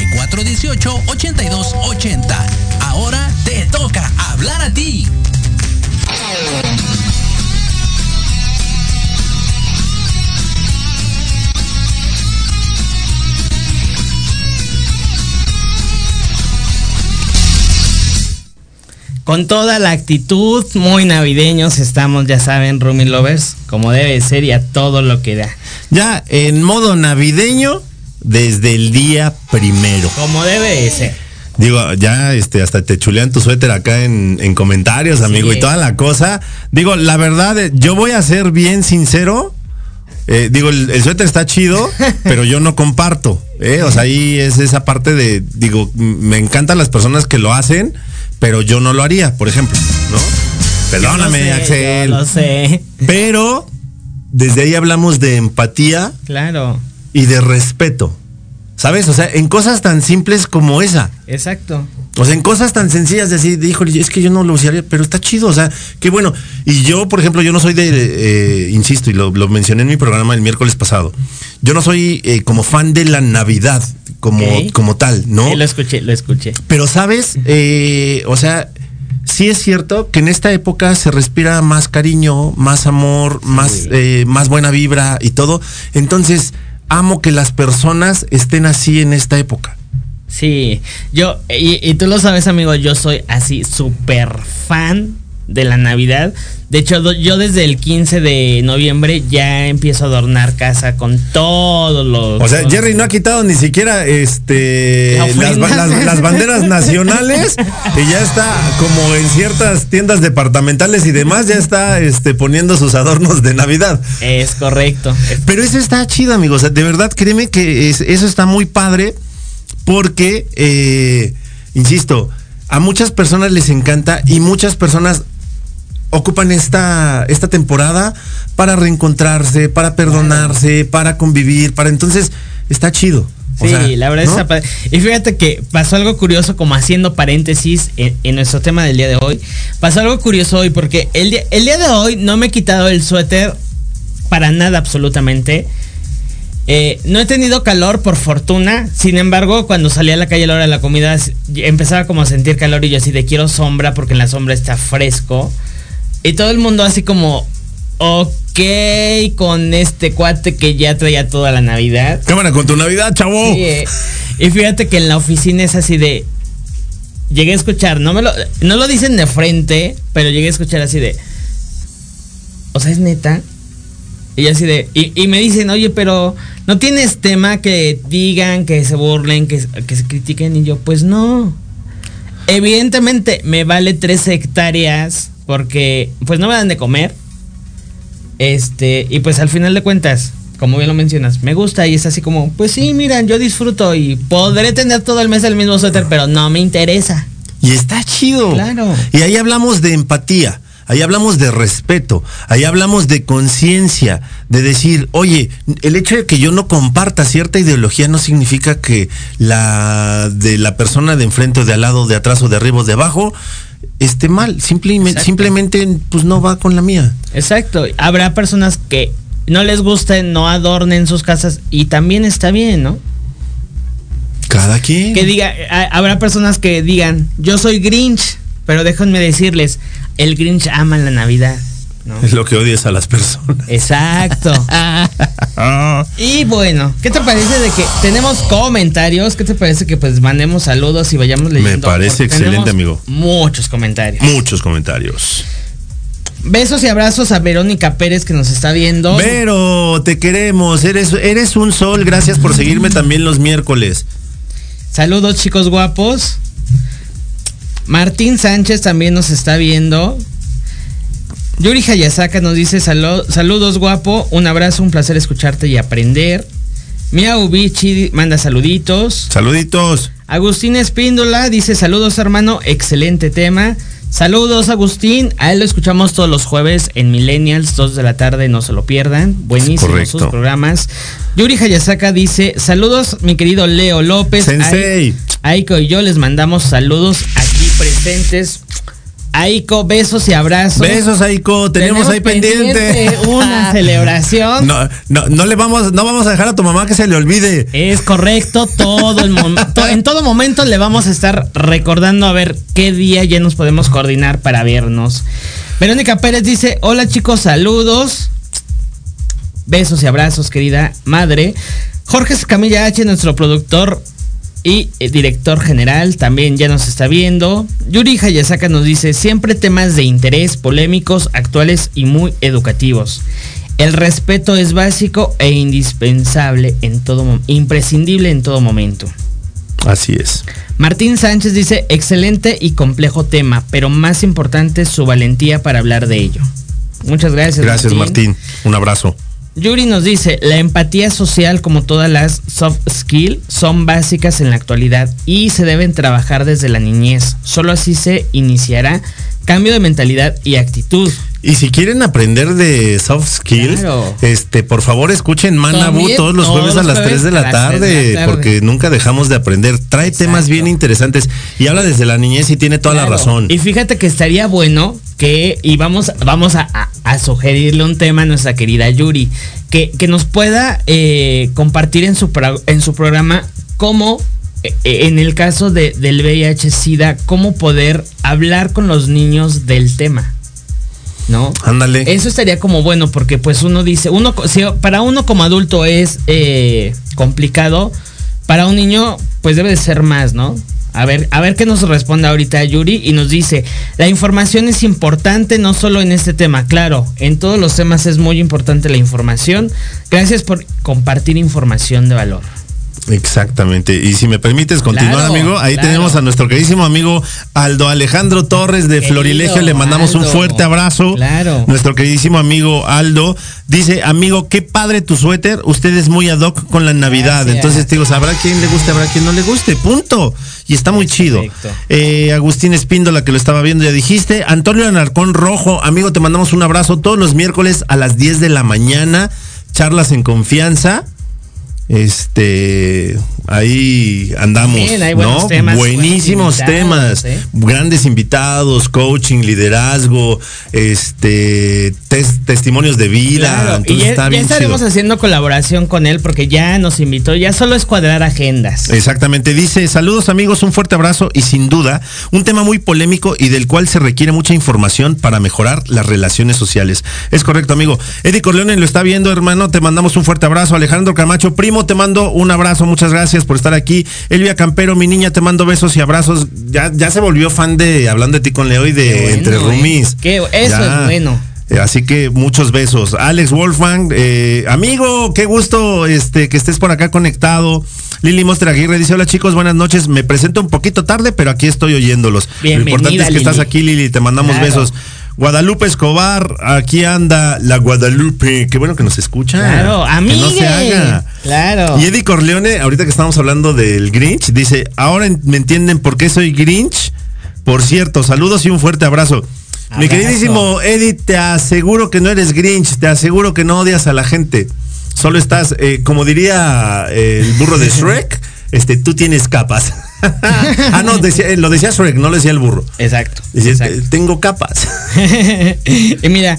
Speaker 7: 64 18 82 80. Ahora te toca hablar a ti.
Speaker 4: Con toda la actitud, muy navideños estamos, ya saben, Rumi Lovers, como debe ser y a todo lo que da.
Speaker 5: Ya en modo navideño desde el día primero.
Speaker 4: Como debe ser.
Speaker 5: Digo, ya este, hasta te chulean tu suéter acá en, en comentarios, amigo,
Speaker 4: Sí.
Speaker 5: y toda la cosa. Digo, la verdad, eh, yo voy a ser bien sincero. Eh, digo, el, el suéter está chido, pero yo no comparto. ¿eh? O sea, ahí es esa parte de, digo, me encantan las personas que lo hacen, pero yo no lo haría, por ejemplo, ¿no? Perdóname,
Speaker 4: Yo lo sé,
Speaker 5: Axel.
Speaker 4: yo lo sé.
Speaker 5: Pero desde ahí hablamos de empatía
Speaker 4: Claro,
Speaker 5: y de respeto. ¿Sabes? O sea, en cosas tan simples como esa.
Speaker 4: exacto.
Speaker 5: O sea, en cosas tan sencillas de decir, híjole, es que yo no lo usaría, pero está chido, o sea, qué bueno. Y yo, por ejemplo, yo no soy de, eh, insisto, y lo, lo mencioné en mi programa el miércoles pasado, yo no soy eh, como fan de la Navidad como, como tal, ¿no?
Speaker 4: Sí, lo escuché, lo escuché.
Speaker 5: Pero, ¿sabes? Eh, o sea, sí es cierto que en esta época se respira más cariño, más amor, más, eh, más buena vibra y todo. Entonces, amo que las personas estén así en esta época.
Speaker 4: Sí, yo, y, tú lo sabes, amigo, yo soy así súper fan de la Navidad. De hecho, yo desde el 15 de noviembre ya empiezo a adornar casa con todos los...
Speaker 5: O sea,
Speaker 4: los-
Speaker 5: Jerry no ha quitado ni siquiera este
Speaker 4: La
Speaker 5: las, banderas nacionales y ya está como en ciertas tiendas departamentales y demás ya está este poniendo sus adornos de Navidad.
Speaker 4: Es correcto.
Speaker 5: Pero eso está chido, amigos. O sea, de verdad, créeme que es- eso está muy padre porque, eh, insisto, a muchas personas les encanta y muchas personas ocupan esta, esta temporada para reencontrarse, para perdonarse, para convivir, para entonces está chido. O
Speaker 4: Sí,
Speaker 5: sea,
Speaker 4: la verdad
Speaker 5: ¿no?
Speaker 4: está padre. Y fíjate que pasó algo curioso, como haciendo paréntesis en, en nuestro tema del día de hoy. Pasó algo curioso hoy, porque el día, el día de hoy no me he quitado el suéter para nada, absolutamente. Eh, no he tenido calor, por fortuna. Sin embargo, cuando salí a la calle a la hora de la comida, empezaba como a sentir calor y yo así de quiero sombra, porque en la sombra está fresco. Y todo el mundo así como, ok, con este cuate que ya traía toda la Navidad.
Speaker 5: Cámara con tu Navidad, chavo.
Speaker 4: Sí, eh. Y fíjate que en la oficina es así de. Llegué a escuchar, no me lo, no lo dicen de frente, pero llegué a escuchar así de. O sea, es neta. Y así de. Y, y me dicen, oye, pero no tienes tema que digan, que se burlen, que, que se critiquen. Y yo, pues no. Evidentemente me vale tres hectáreas porque pues no me dan de comer. Este, y pues al final de cuentas, como bien lo mencionas, me gusta y es así como, pues sí, miran, yo disfruto y podré tener todo el mes el mismo suéter, pero no me interesa.
Speaker 5: Y está chido.
Speaker 4: Claro.
Speaker 5: Y ahí hablamos de empatía. Ahí hablamos de respeto, ahí hablamos de conciencia, de decir, oye, el hecho de que yo no comparta cierta ideología no significa que la de la persona de enfrente o de al lado, de atrás o de arriba o de abajo esté mal. Simplemente, simplemente pues no va con la mía.
Speaker 4: Exacto. Habrá personas que no les gusten, no adornen sus casas y también está bien, ¿no?
Speaker 5: Cada quien.
Speaker 4: Que diga, ha- habrá personas que digan, yo soy Grinch, pero déjenme decirles, el Grinch ama la Navidad. ¿No?
Speaker 5: Es lo que odias a las personas.
Speaker 4: Exacto.
Speaker 5: Ah.
Speaker 4: Y bueno, ¿qué te parece de que tenemos comentarios? ¿Qué te parece que pues mandemos saludos y vayamos leyendo?
Speaker 5: parece
Speaker 4: Porque
Speaker 5: excelente, amigo.
Speaker 4: Muchos comentarios.
Speaker 5: Muchos comentarios.
Speaker 4: Besos y abrazos a Verónica Pérez que nos está viendo.
Speaker 5: Vero, te queremos. Eres, eres un sol. Gracias por seguirme también los miércoles.
Speaker 4: Saludos chicos guapos. Martín Sánchez también nos está viendo. Yuri Hayasaka nos dice "Salu- saludos guapo, un abrazo, un placer escucharte y aprender. Miau Bichi manda saluditos.
Speaker 5: Saluditos.
Speaker 4: Agustín Espíndola dice saludos hermano, excelente tema. Saludos Agustín, a él lo escuchamos todos los jueves en Millennials, 2 de la tarde, no se lo pierdan. Buenísimos sus programas. Yuri Hayasaka dice saludos mi querido Leo López.
Speaker 5: Sensei.
Speaker 4: Aiko y yo les mandamos saludos aquí presentes. Aiko, besos y abrazos.
Speaker 5: Besos, Aiko. Tenemos, ahí pendiente,
Speaker 4: una celebración.
Speaker 5: No, no, no le vamos, no vamos a dejar a tu mamá que se le olvide.
Speaker 4: Es correcto, todo el momento, en todo momento le vamos a estar recordando a ver qué día ya nos podemos coordinar para vernos. Verónica Pérez dice, hola chicos, saludos. Besos y abrazos, querida madre. Jorge Camilla H, nuestro productor, y el director general también ya nos está viendo. Yuri Hayasaka nos dice, siempre temas de interés, polémicos, actuales y muy educativos. El respeto es básico e indispensable en todo imprescindible en todo momento.
Speaker 5: Así es.
Speaker 4: Martín Sánchez dice, excelente y complejo tema, pero más importante su valentía para hablar de ello. Muchas gracias.
Speaker 5: Gracias Martín. Un abrazo.
Speaker 4: Yuri nos dice, la empatía social como todas las soft skills son básicas en la actualidad y se deben trabajar desde la niñez. Solo así se iniciará cambio de mentalidad y actitud.
Speaker 5: Y si quieren aprender de soft skills, este, por favor escuchen Manabu todos los jueves a las 3 de la, tarde, porque nunca dejamos de aprender. Trae temas bien interesantes y habla desde la niñez y tiene toda la razón.
Speaker 4: Y fíjate que estaría bueno que, y vamos, vamos a, sugerirle un tema a nuestra querida Yuri, que, que nos pueda eh, compartir en su, en su programa cómo eh, en el caso de, del VIH-Sida, cómo poder hablar con los niños del tema. ¿no?
Speaker 5: Ándale.
Speaker 4: Eso estaría como bueno, porque pues uno dice, uno si para uno como adulto es eh, complicado, para un niño pues debe de ser más, ¿no? A ver, a ver qué nos responde ahorita Yuri y nos dice, la información es importante no solo en este tema, claro, en todos los temas es muy importante la información. Gracias por compartir información de valor.
Speaker 5: Exactamente. Y si me permites continuar, amigo, ahí tenemos a nuestro queridísimo amigo Aldo Alejandro Torres de Florilegio. Le mandamos un fuerte abrazo.
Speaker 4: Claro.
Speaker 5: Nuestro queridísimo amigo Aldo dice, amigo, qué padre tu suéter. Usted es muy ad hoc con la Navidad. Entonces, digo, habrá quien le guste, habrá quien no le guste. Punto. Y está muy chido. Eh, Agustín Espíndola, que lo estaba viendo, ya dijiste. Antonio Anarcón Rojo, amigo, te mandamos un abrazo todos los miércoles a las 10 de la mañana. Charlas en confianza. Este, ahí andamos, ¿no? Buenísimos temas, ¿eh? grandes invitados, coaching, liderazgo, este, testimonios de vida.
Speaker 4: Entonces, ya, estaremos haciendo colaboración con él porque ya nos invitó, ya solo es cuadrar agendas.
Speaker 5: Exactamente, dice, saludos amigos, un fuerte abrazo y sin duda, un tema muy polémico y del cual se requiere mucha información para mejorar las relaciones sociales. Es correcto, amigo. Eddie Corleone lo está viendo, hermano, te mandamos un fuerte abrazo. Alejandro Camacho, primo te mando un abrazo, muchas gracias por estar aquí. Elvia Campero, mi niña, te mando besos y abrazos. Ya, ya se volvió fan de Hablando de ti con Leo y de Entre Rumis.
Speaker 4: eso es bueno.
Speaker 5: Eh, así que muchos besos. Alex Wolfgang, eh, amigo, qué gusto este, que estés por acá conectado. Lili Mostra Aguirre dice, hola chicos, buenas noches. Me presento un poquito tarde, pero aquí estoy oyéndolos. Lo importante es que estás aquí, Lili, te mandamos besos. Guadalupe Escobar, aquí anda la Guadalupe. Qué bueno que nos escucha.
Speaker 4: Claro, amigo.
Speaker 5: Que no se haga.
Speaker 4: Claro.
Speaker 5: Y Eddie Corleone, ahorita que estamos hablando del Grinch, dice, ahora me entienden por qué soy Grinch. Por cierto, saludos y un fuerte abrazo. Mi queridísimo Eddie, te aseguro que no eres Grinch, te aseguro que no odias a la gente. Solo estás, eh, como diría eh, el burro de Shrek, este, tú tienes capas. ah, no, decía, lo decía Shrek, no lo decía el burro.
Speaker 4: Exacto.
Speaker 5: tengo capas.
Speaker 4: y mira,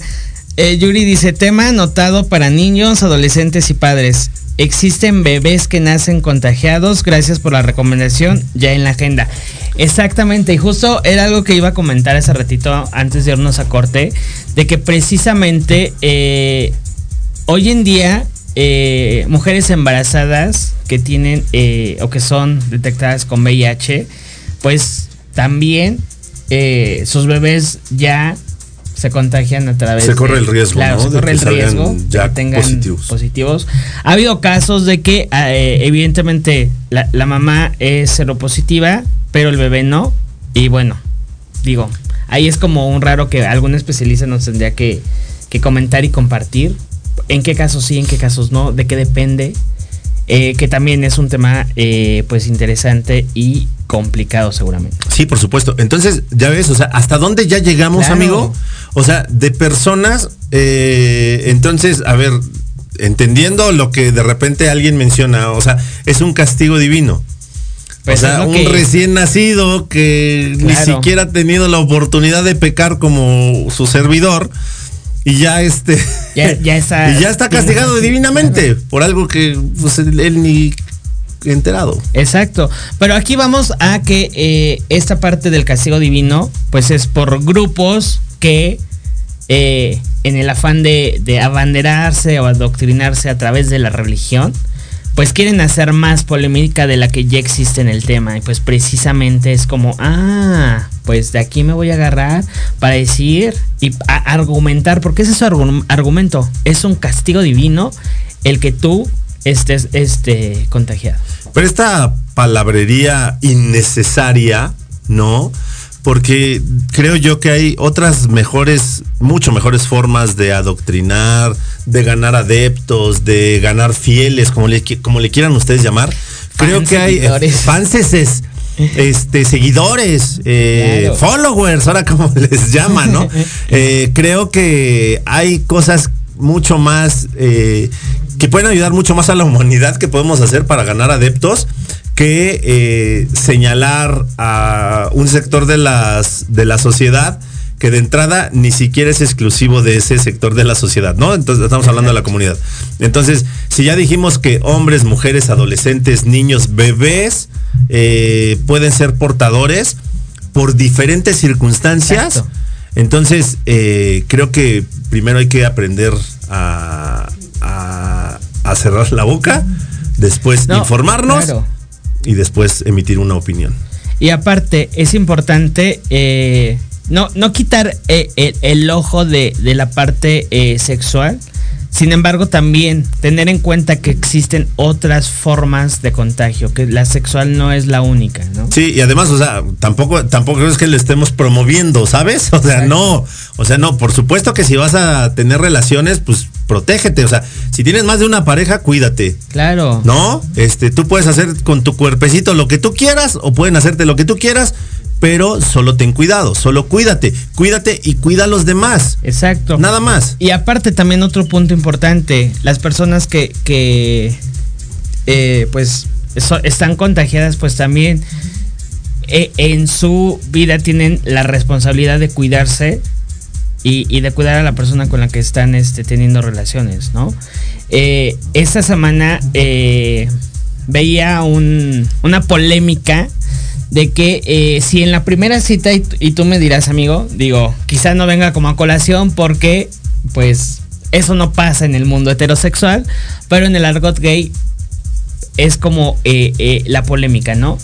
Speaker 4: eh, Yuri dice, tema anotado para niños, adolescentes y padres. Existen bebés que nacen contagiados. Gracias por la recomendación. Ya en la agenda. Exactamente. Y justo era algo que iba a comentar hace ratito antes de irnos a corte. De que precisamente eh, hoy en día eh, mujeres embarazadas que tienen eh, o que son detectadas con VIH, pues también eh, sus bebés ya se contagian a través
Speaker 5: se corre el riesgo
Speaker 4: claro, se corre el riesgo
Speaker 5: ya que tengan
Speaker 4: positivos. ha habido casos de que evidentemente la, la, mamá es seropositiva pero el bebé no. Y bueno digo ahí es como un raro que algún especialista nos tendría que, que comentar y compartir en qué casos sí, en qué casos no, de qué depende, eh, que también es un tema eh, pues interesante y complicado seguramente.
Speaker 5: Sí, por supuesto. Entonces, ya ves, o sea, ¿hasta dónde ya llegamos, amigo? O sea, de personas, eh, entonces, a ver, entendiendo lo que de repente alguien menciona, o sea, es un castigo divino.
Speaker 4: Pues
Speaker 5: o sea,
Speaker 4: es lo
Speaker 5: un
Speaker 4: que-
Speaker 5: recién nacido que ni siquiera ha tenido la oportunidad de pecar como su servidor y ya este
Speaker 4: Ya- ya está-
Speaker 5: y ya está castigado divinamente por algo que pues, él, él ni enterado.
Speaker 4: Exacto. Pero aquí vamos a que eh, esta parte del castigo divino, pues es por grupos que eh, en el afán de, de abanderarse o adoctrinarse a través de la religión, pues quieren hacer más polémica de la que ya existe en el tema. Y pues precisamente es como, ah, pues de aquí me voy a agarrar para decir y argumentar, porque es su argu- argumento. Es un castigo divino el que tú estés este, contagiado.
Speaker 5: Pero esta palabrería innecesaria, ¿no? Porque creo yo que hay otras mejores, mucho mejores formas de adoctrinar, de ganar adeptos, de ganar fieles, como le, como le quieran ustedes llamar. Creo
Speaker 4: Fans,
Speaker 5: que hay
Speaker 4: seguidores.
Speaker 5: fanses, este, seguidores, eh,
Speaker 4: Claro.
Speaker 5: followers, ahora como les llaman, ¿no? Eh, creo que hay cosas mucho más eh, que pueden ayudar mucho más a la humanidad que podemos hacer para ganar adeptos que eh, señalar a un sector de las de la sociedad que de entrada ni siquiera es exclusivo de ese sector de la sociedad, ¿no? Entonces estamos hablando de la comunidad. Entonces, si ya dijimos que hombres, mujeres, adolescentes, niños, bebés eh, pueden ser portadores por diferentes circunstancias,
Speaker 4: Exacto.
Speaker 5: entonces eh, creo que primero hay que aprender a, a- a cerrar la boca, después
Speaker 4: No,
Speaker 5: informarnos
Speaker 4: claro.
Speaker 5: Y después emitir una opinión.
Speaker 4: Y aparte, es importante eh, no, no quitar eh, el, ojo de, de la parte eh, sexual. Sin embargo, también tener en cuenta que existen otras formas de contagio, que la sexual no es la única, ¿no?
Speaker 5: Sí, y además, o sea, tampoco, tampoco es que le estemos promoviendo, ¿sabes? O sea, no, o sea, no, por supuesto que si vas a tener relaciones, pues protégete. O sea, si tienes más de una pareja, cuídate.
Speaker 4: Claro.
Speaker 5: ¿No? Este, tú puedes hacer con tu cuerpecito lo que tú quieras, o pueden hacerte lo que tú quieras, pero solo ten cuidado, solo cuídate, cuídate y cuida a los demás.
Speaker 4: Exacto.
Speaker 5: Nada más.
Speaker 4: Y aparte también otro punto importante, las personas que, que eh, pues so- están contagiadas, pues también eh, en su vida tienen la responsabilidad de cuidarse y, y de cuidar a la persona con la que están este, teniendo relaciones, ¿no? Eh, esta semana eh, veía un- una polémica de que eh, si en la primera cita, y, tú me dirás, amigo, digo, quizá no venga como a colación porque, pues, eso no pasa en el mundo heterosexual, pero en el argot gay es como eh, eh, la polémica, ¿no?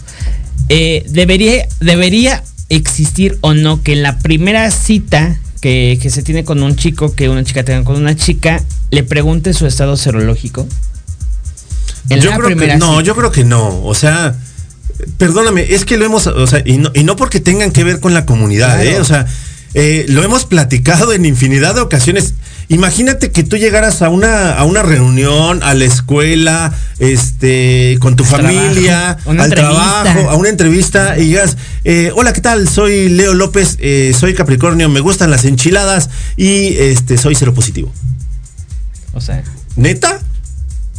Speaker 4: Debería, debería existir o no que en la primera cita que, que se tiene con un chico, que una chica tenga con una chica, le pregunte su estado serológico. En
Speaker 5: yo
Speaker 4: la
Speaker 5: creo que no,
Speaker 4: cita.
Speaker 5: yo creo que no. O sea, perdóname, es que lo hemos, o sea, y no, y no porque tengan que ver con la comunidad,
Speaker 4: Claro.
Speaker 5: ¿eh? O sea, eh, lo hemos platicado en infinidad de ocasiones. Imagínate que tú llegaras a una, a una reunión, a la escuela, este, con tu
Speaker 4: Al
Speaker 5: familia,
Speaker 4: trabajo,
Speaker 5: al
Speaker 4: entrevista.
Speaker 5: trabajo, a una entrevista y digas, eh, hola, ¿qué tal? Soy Leo López, eh, soy Capricornio, me gustan las enchiladas y este, soy cero positivo.
Speaker 4: O sea,
Speaker 5: ¿Neta?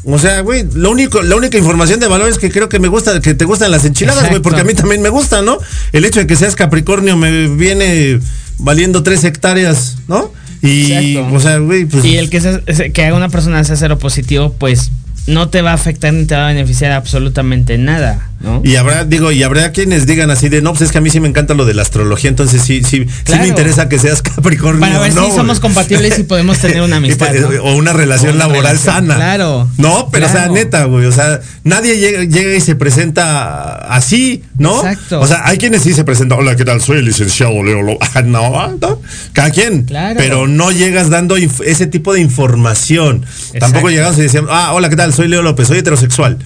Speaker 5: O sea, güey, lo único, la única información de valor es que creo que me gusta, que te gustan las enchiladas, güey, porque a mí también me gustan, ¿no? El hecho de que seas Capricornio me viene valiendo tres hectáreas, ¿no? Y,
Speaker 4: Exacto.
Speaker 5: o sea, güey, pues.
Speaker 4: y el que, sea- que haga una persona sea cero positivo, pues no te va a afectar ni te va a beneficiar absolutamente nada, ¿no?
Speaker 5: Y habrá, digo, y habrá quienes digan así de, no, pues es que a mí sí me encanta lo de la astrología, entonces sí, sí, sí
Speaker 4: Claro.
Speaker 5: me interesa que seas Capricornio.
Speaker 4: Para ver
Speaker 5: ¿no,
Speaker 4: si somos compatibles y podemos tener una amistad, ¿no?
Speaker 5: O una relación
Speaker 4: O una
Speaker 5: laboral
Speaker 4: relación,
Speaker 5: sana.
Speaker 4: claro.
Speaker 5: No, pero o sea,
Speaker 4: Claro.
Speaker 5: neta, güey. O sea, nadie llega, llega y se presenta así, ¿no?
Speaker 4: Exacto.
Speaker 5: O sea, hay quienes sí se presentan, hola, ¿qué tal? Soy el licenciado Leo Lo-". Ah, no, no. Cada quien.
Speaker 4: Claro.
Speaker 5: Pero no llegas dando ese tipo de información. Tampoco llegamos y decíamos, ah, hola, ¿qué tal? Soy Leo López, soy heterosexual.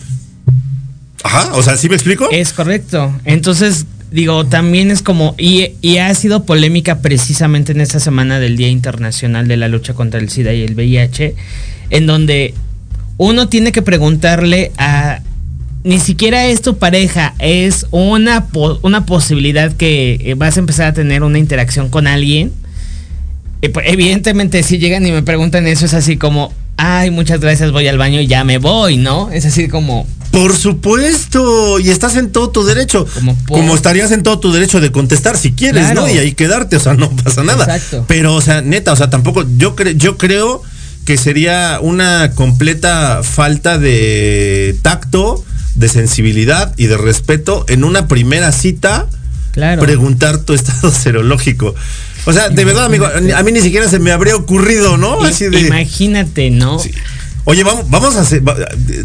Speaker 5: Ajá, o sea, ¿sí me explico?
Speaker 4: Es correcto. Entonces, digo, también es como, y, y ha sido polémica precisamente en esta semana del Día Internacional de la Lucha contra el SIDA y el VIH, en donde uno tiene que preguntarle a... Ni siquiera es tu pareja, es una, po- una posibilidad que eh, vas a empezar a tener una interacción con alguien. Pues, evidentemente, si llegan y me preguntan eso, es así como, ay, muchas gracias, voy al baño y ya me voy, ¿no? Es así como,
Speaker 5: Por supuesto, y estás en todo tu derecho. Como, estarías en todo tu derecho de contestar si quieres, ¿no? Y ahí quedarte, o sea, no pasa nada. Exacto. Pero, o sea, neta, o sea, tampoco, yo, creo yo creo que sería una completa falta de tacto, de sensibilidad y de respeto en una primera cita preguntar tu estado serológico. O sea, de verdad, amigo, a mí ni siquiera se me habría ocurrido, ¿no?
Speaker 4: Así de. Imagínate, ¿no?
Speaker 5: Oye, vamos, vamos a hacer.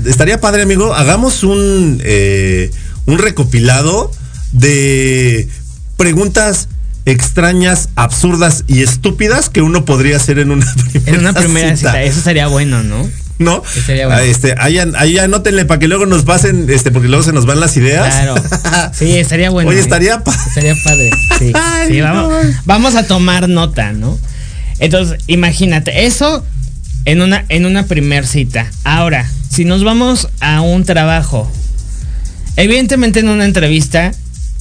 Speaker 5: Estaría padre, amigo. Hagamos un, eh, un recopilado de preguntas extrañas, absurdas y estúpidas que uno podría hacer en una
Speaker 4: primera En una primera cita. Eso sería bueno, ¿no?
Speaker 5: ¿No? Sería bueno. Ah, este, ahí, ahí anótenle para que luego nos pasen, este, porque luego se nos van las ideas. Claro.
Speaker 4: Sí, estaría bueno.
Speaker 5: Oye, ¿eh? estaría padre.
Speaker 4: Estaría padre. Sí. sí vamos, vamos a tomar nota, ¿no? Entonces, imagínate, eso en una, en una primer cita. Ahora, si nos vamos a un trabajo, evidentemente en una entrevista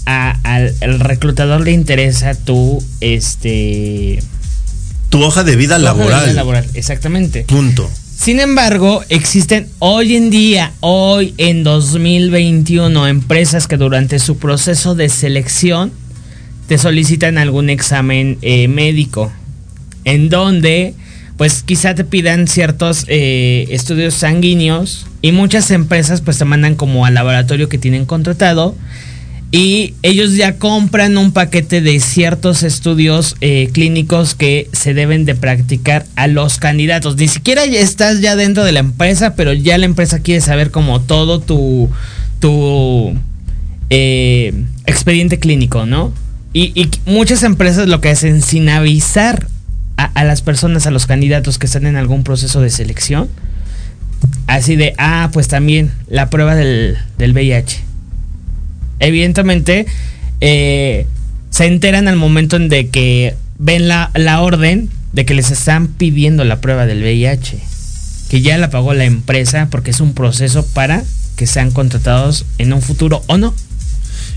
Speaker 4: al, reclutador le interesa tu, este...
Speaker 5: Tu hoja de vida laboral. Hoja de vida
Speaker 4: laboral, exactamente.
Speaker 5: Punto.
Speaker 4: Sin embargo, existen hoy en día, hoy en 2021, empresas que durante su proceso de selección te solicitan algún examen eh, médico, en donde pues quizá te pidan ciertos eh, estudios sanguíneos y muchas empresas pues te mandan como al laboratorio que tienen contratado y ellos ya compran un paquete de ciertos estudios eh, clínicos que se deben de practicar a los candidatos. Ni siquiera estás ya dentro de la empresa, pero ya la empresa quiere saber como todo tu, tu eh, expediente clínico, ¿no? Y, muchas empresas lo que hacen sin avisar a, las personas, a los candidatos que están en algún proceso de selección. Así de, ah, pues también la prueba del, del VIH. Evidentemente, eh, se enteran al momento en de que ven la, la orden de que les están pidiendo la prueba del VIH. Que ya la pagó la empresa porque es un proceso para que sean contratados en un futuro o no.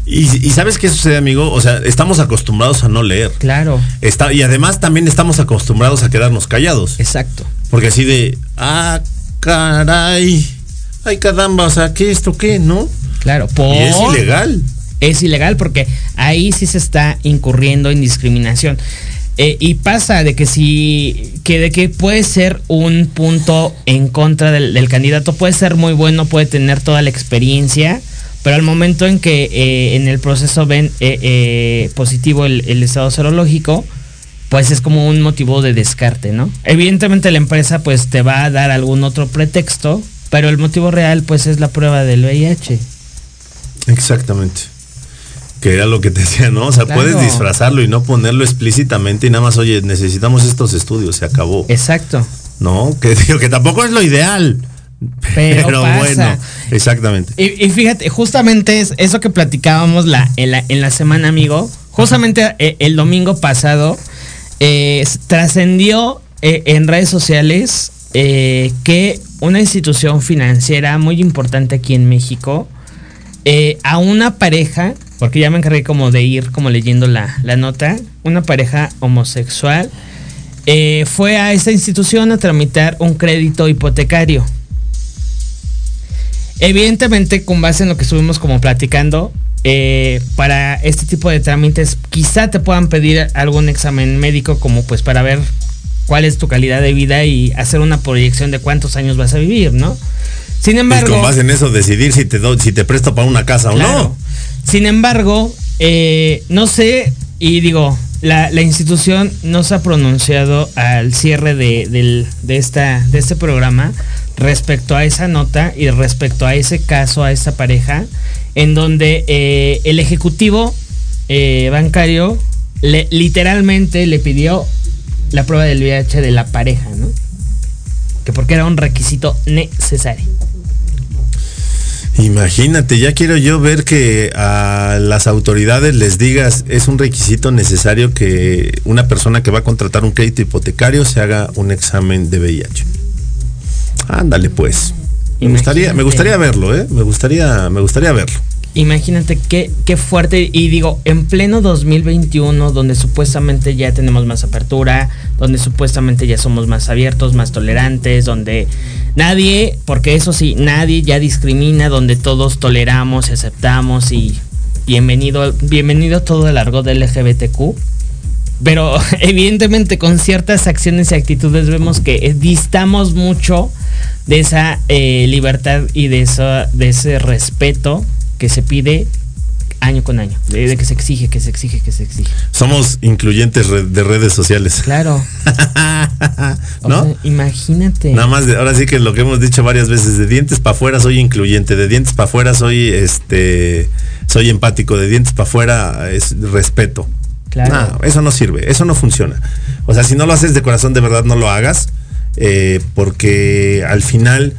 Speaker 5: Y, sabes qué sucede, amigo? O sea, estamos acostumbrados a no leer.
Speaker 4: Claro.
Speaker 5: Está, y además también estamos acostumbrados a quedarnos callados.
Speaker 4: Exacto.
Speaker 5: Porque así de, ah, caray, ay caramba, o sea, ¿qué esto qué? ¿No?
Speaker 4: Claro,
Speaker 5: por... es ilegal.
Speaker 4: Es ilegal porque ahí sí se está incurriendo en discriminación. Eh, y pasa de que si, que de que puede ser un punto en contra del, del candidato, puede ser muy bueno, puede tener toda la experiencia, pero al momento en que eh, en el proceso ven eh, eh, positivo el, estado serológico, pues es como un motivo de descarte, ¿no? Evidentemente la empresa pues te va a dar algún otro pretexto, pero el motivo real pues es la prueba del VIH.
Speaker 5: Exactamente. Que era lo que te decía, ¿no? O sea, puedes disfrazarlo y no ponerlo explícitamente y nada más, oye, necesitamos estos estudios, se acabó.
Speaker 4: Exacto.
Speaker 5: No, que digo que tampoco es lo ideal.
Speaker 4: Pero, bueno,
Speaker 5: exactamente.
Speaker 4: Y, fíjate, justamente es eso que platicábamos la, en, la, semana, amigo. Justamente eh, el domingo pasado eh, trascendió eh, en redes sociales que una institución financiera muy importante aquí en México a una pareja, porque ya me encargué como de ir como leyendo la, la nota, una pareja homosexual fue a esta institución a tramitar un crédito hipotecario. Evidentemente, con base en lo que estuvimos como platicando, eh, para este tipo de trámites quizá te puedan pedir algún examen médico como pues para ver cuál es tu calidad de vida y hacer una proyección de cuántos años vas a vivir, ¿no? Sin embargo...
Speaker 5: con base en eso decidir si te, si te presto para una casa o no.
Speaker 4: Sin embargo, eh, no sé, y digo, la, institución no se ha pronunciado al cierre de, esta, de este programa respecto a esa nota y respecto a ese caso, a esa pareja, en donde eh, el ejecutivo eh, bancario le, literalmente le pidió la prueba del VIH de la pareja, ¿no? Que porque era un requisito necesario.
Speaker 5: Imagínate, ya quiero yo ver que a las autoridades les digas es un requisito necesario que una persona que va a contratar un crédito hipotecario se haga un examen de VIH. Ándale pues. Me gustaría, me gustaría verlo, ¿eh? Me gustaría, me gustaría verlo.
Speaker 4: Imagínate qué, qué fuerte. Y digo, en pleno 2021, donde supuestamente ya tenemos más apertura, donde supuestamente ya somos más abiertos, más tolerantes, donde nadie, porque eso sí, nadie ya discrimina, donde todos toleramos y aceptamos y bienvenido, bienvenido todo el largo del LGBTQ. Pero evidentemente con ciertas acciones y actitudes vemos que distamos mucho de esa eh, libertad y de, eso, de ese respeto que se pide año con año, de, que se exige, que se exige, que se exige.
Speaker 5: Somos incluyentes de redes sociales.
Speaker 4: Claro. ¿No? imagínate.
Speaker 5: Nada más, ahora sí que lo que hemos dicho varias veces, de dientes para afuera soy incluyente, de dientes para afuera soy este soy empático, de dientes para afuera es respeto. Claro. No, eso no sirve, eso no funciona. O sea, si no lo haces de corazón, de verdad no lo hagas, eh, porque al final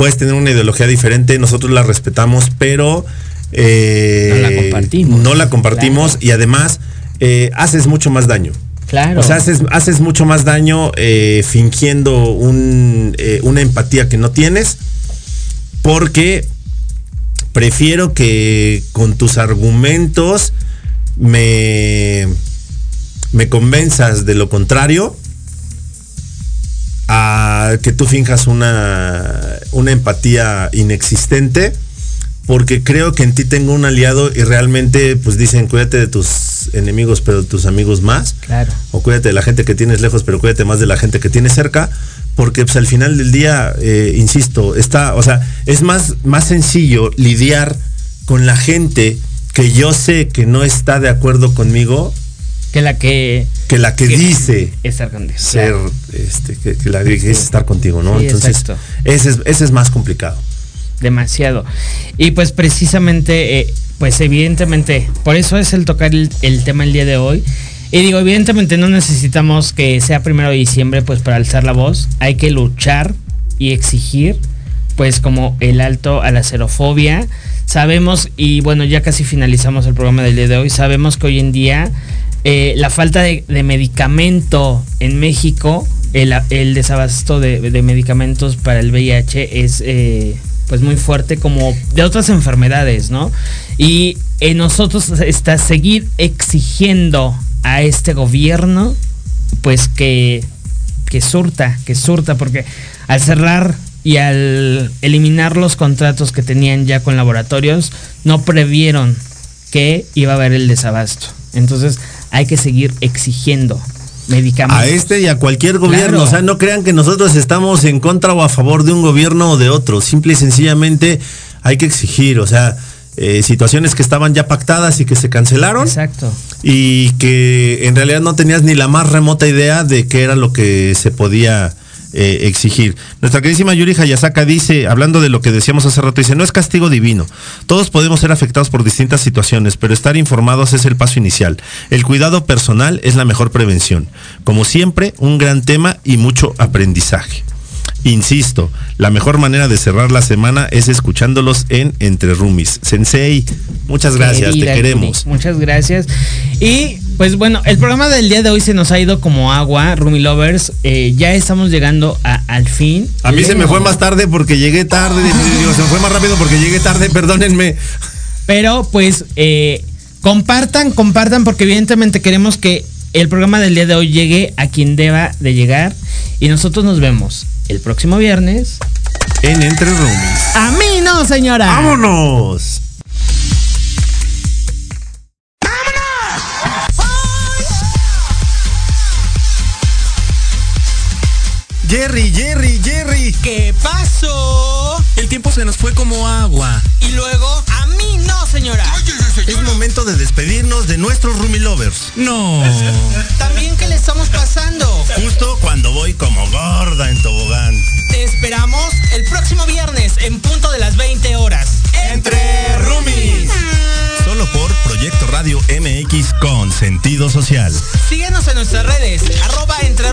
Speaker 5: puedes tener una ideología diferente, nosotros la respetamos, pero
Speaker 4: eh, no la compartimos.
Speaker 5: No la compartimos y además eh, haces mucho más daño.
Speaker 4: Claro.
Speaker 5: O sea, haces, haces mucho más daño fingiendo una empatía que no tienes, porque prefiero que con tus argumentos me, me convenzas de lo contrario a que tú finjas una, una empatía inexistente porque creo que en ti tengo un aliado y realmente pues dicen cuídate de tus enemigos pero de tus amigos más.
Speaker 4: Claro.
Speaker 5: O cuídate de la gente que tienes lejos pero cuídate más de la gente que tienes cerca porque pues al final del día, eh, insisto, está, o sea, es más, más sencillo lidiar con la gente que yo sé que no está de acuerdo conmigo
Speaker 4: que la que
Speaker 5: que la que, dice
Speaker 4: estar
Speaker 5: ser este que, la que dice estar contigo no entonces ese es, ese es más complicado.
Speaker 4: Demasiado. Y pues precisamente eh, pues evidentemente por eso es el tocar el, el, tema el día de hoy. Y digo evidentemente no necesitamos que sea primero de diciembre pues para alzar la voz. Hay que luchar y exigir pues como el alto a la xerofobia. Sabemos, y bueno, ya casi finalizamos el programa del día de hoy, sabemos que hoy en día eh, la falta de, medicamento en México, el, desabasto de, medicamentos para el VIH es eh, pues muy fuerte como de otras enfermedades, ¿no? Y en nosotros está seguir exigiendo a este gobierno pues que surta, que surta, porque al cerrar y al eliminar los contratos que tenían ya con laboratorios, no previeron que iba a haber el desabasto. Entonces hay que seguir exigiendo medicamentos.
Speaker 5: A este y a cualquier gobierno. O sea, no crean que nosotros estamos en contra o a favor de un gobierno o de otro. Simple y sencillamente hay que exigir. O sea, eh, situaciones que estaban ya pactadas y que se cancelaron.
Speaker 4: Exacto.
Speaker 5: Y que en realidad no tenías ni la más remota idea de qué era lo que se podía eh, exigir. Nuestra queridísima Yuri Hayasaka dice, hablando de lo que decíamos hace rato, dice, no es castigo divino. Todos podemos ser afectados por distintas situaciones, pero estar informados es el paso inicial. El cuidado personal es la mejor prevención. Como siempre, un gran tema y mucho aprendizaje. Insisto, la mejor manera de cerrar la semana es escuchándolos en Entre Rumis. Sensei, muchas gracias, te queremos.
Speaker 4: Muchas gracias. Y pues bueno, el programa del día de hoy se nos ha ido como agua, Rumi Lovers. Eh, ya estamos llegando al fin.
Speaker 5: A mí se me fue más tarde porque llegué tarde. se me fue más rápido porque llegué tarde, perdónenme.
Speaker 4: Pero pues eh, compartan, compartan porque evidentemente queremos que el programa del día de hoy llegue a quien deba de llegar. Y nosotros nos vemos el próximo viernes
Speaker 5: en Entre Roomies.
Speaker 4: A mí no, señora.
Speaker 5: Vámonos. Jerry, Jerry, Jerry.
Speaker 3: ¿Qué pasó?
Speaker 1: El tiempo se nos fue como agua.
Speaker 3: Y luego, a mí no, señora.
Speaker 5: Es momento de despedirnos de nuestros Rumi Lovers.
Speaker 1: No.
Speaker 3: También que le estamos pasando.
Speaker 5: Justo cuando voy como gorda en tobogán.
Speaker 3: Te esperamos el próximo viernes en punto de las 20 horas.
Speaker 5: Entre Rumis. Solo por Proyecto Radio MX con sentido social.
Speaker 3: Síguenos en nuestras redes, arroba entre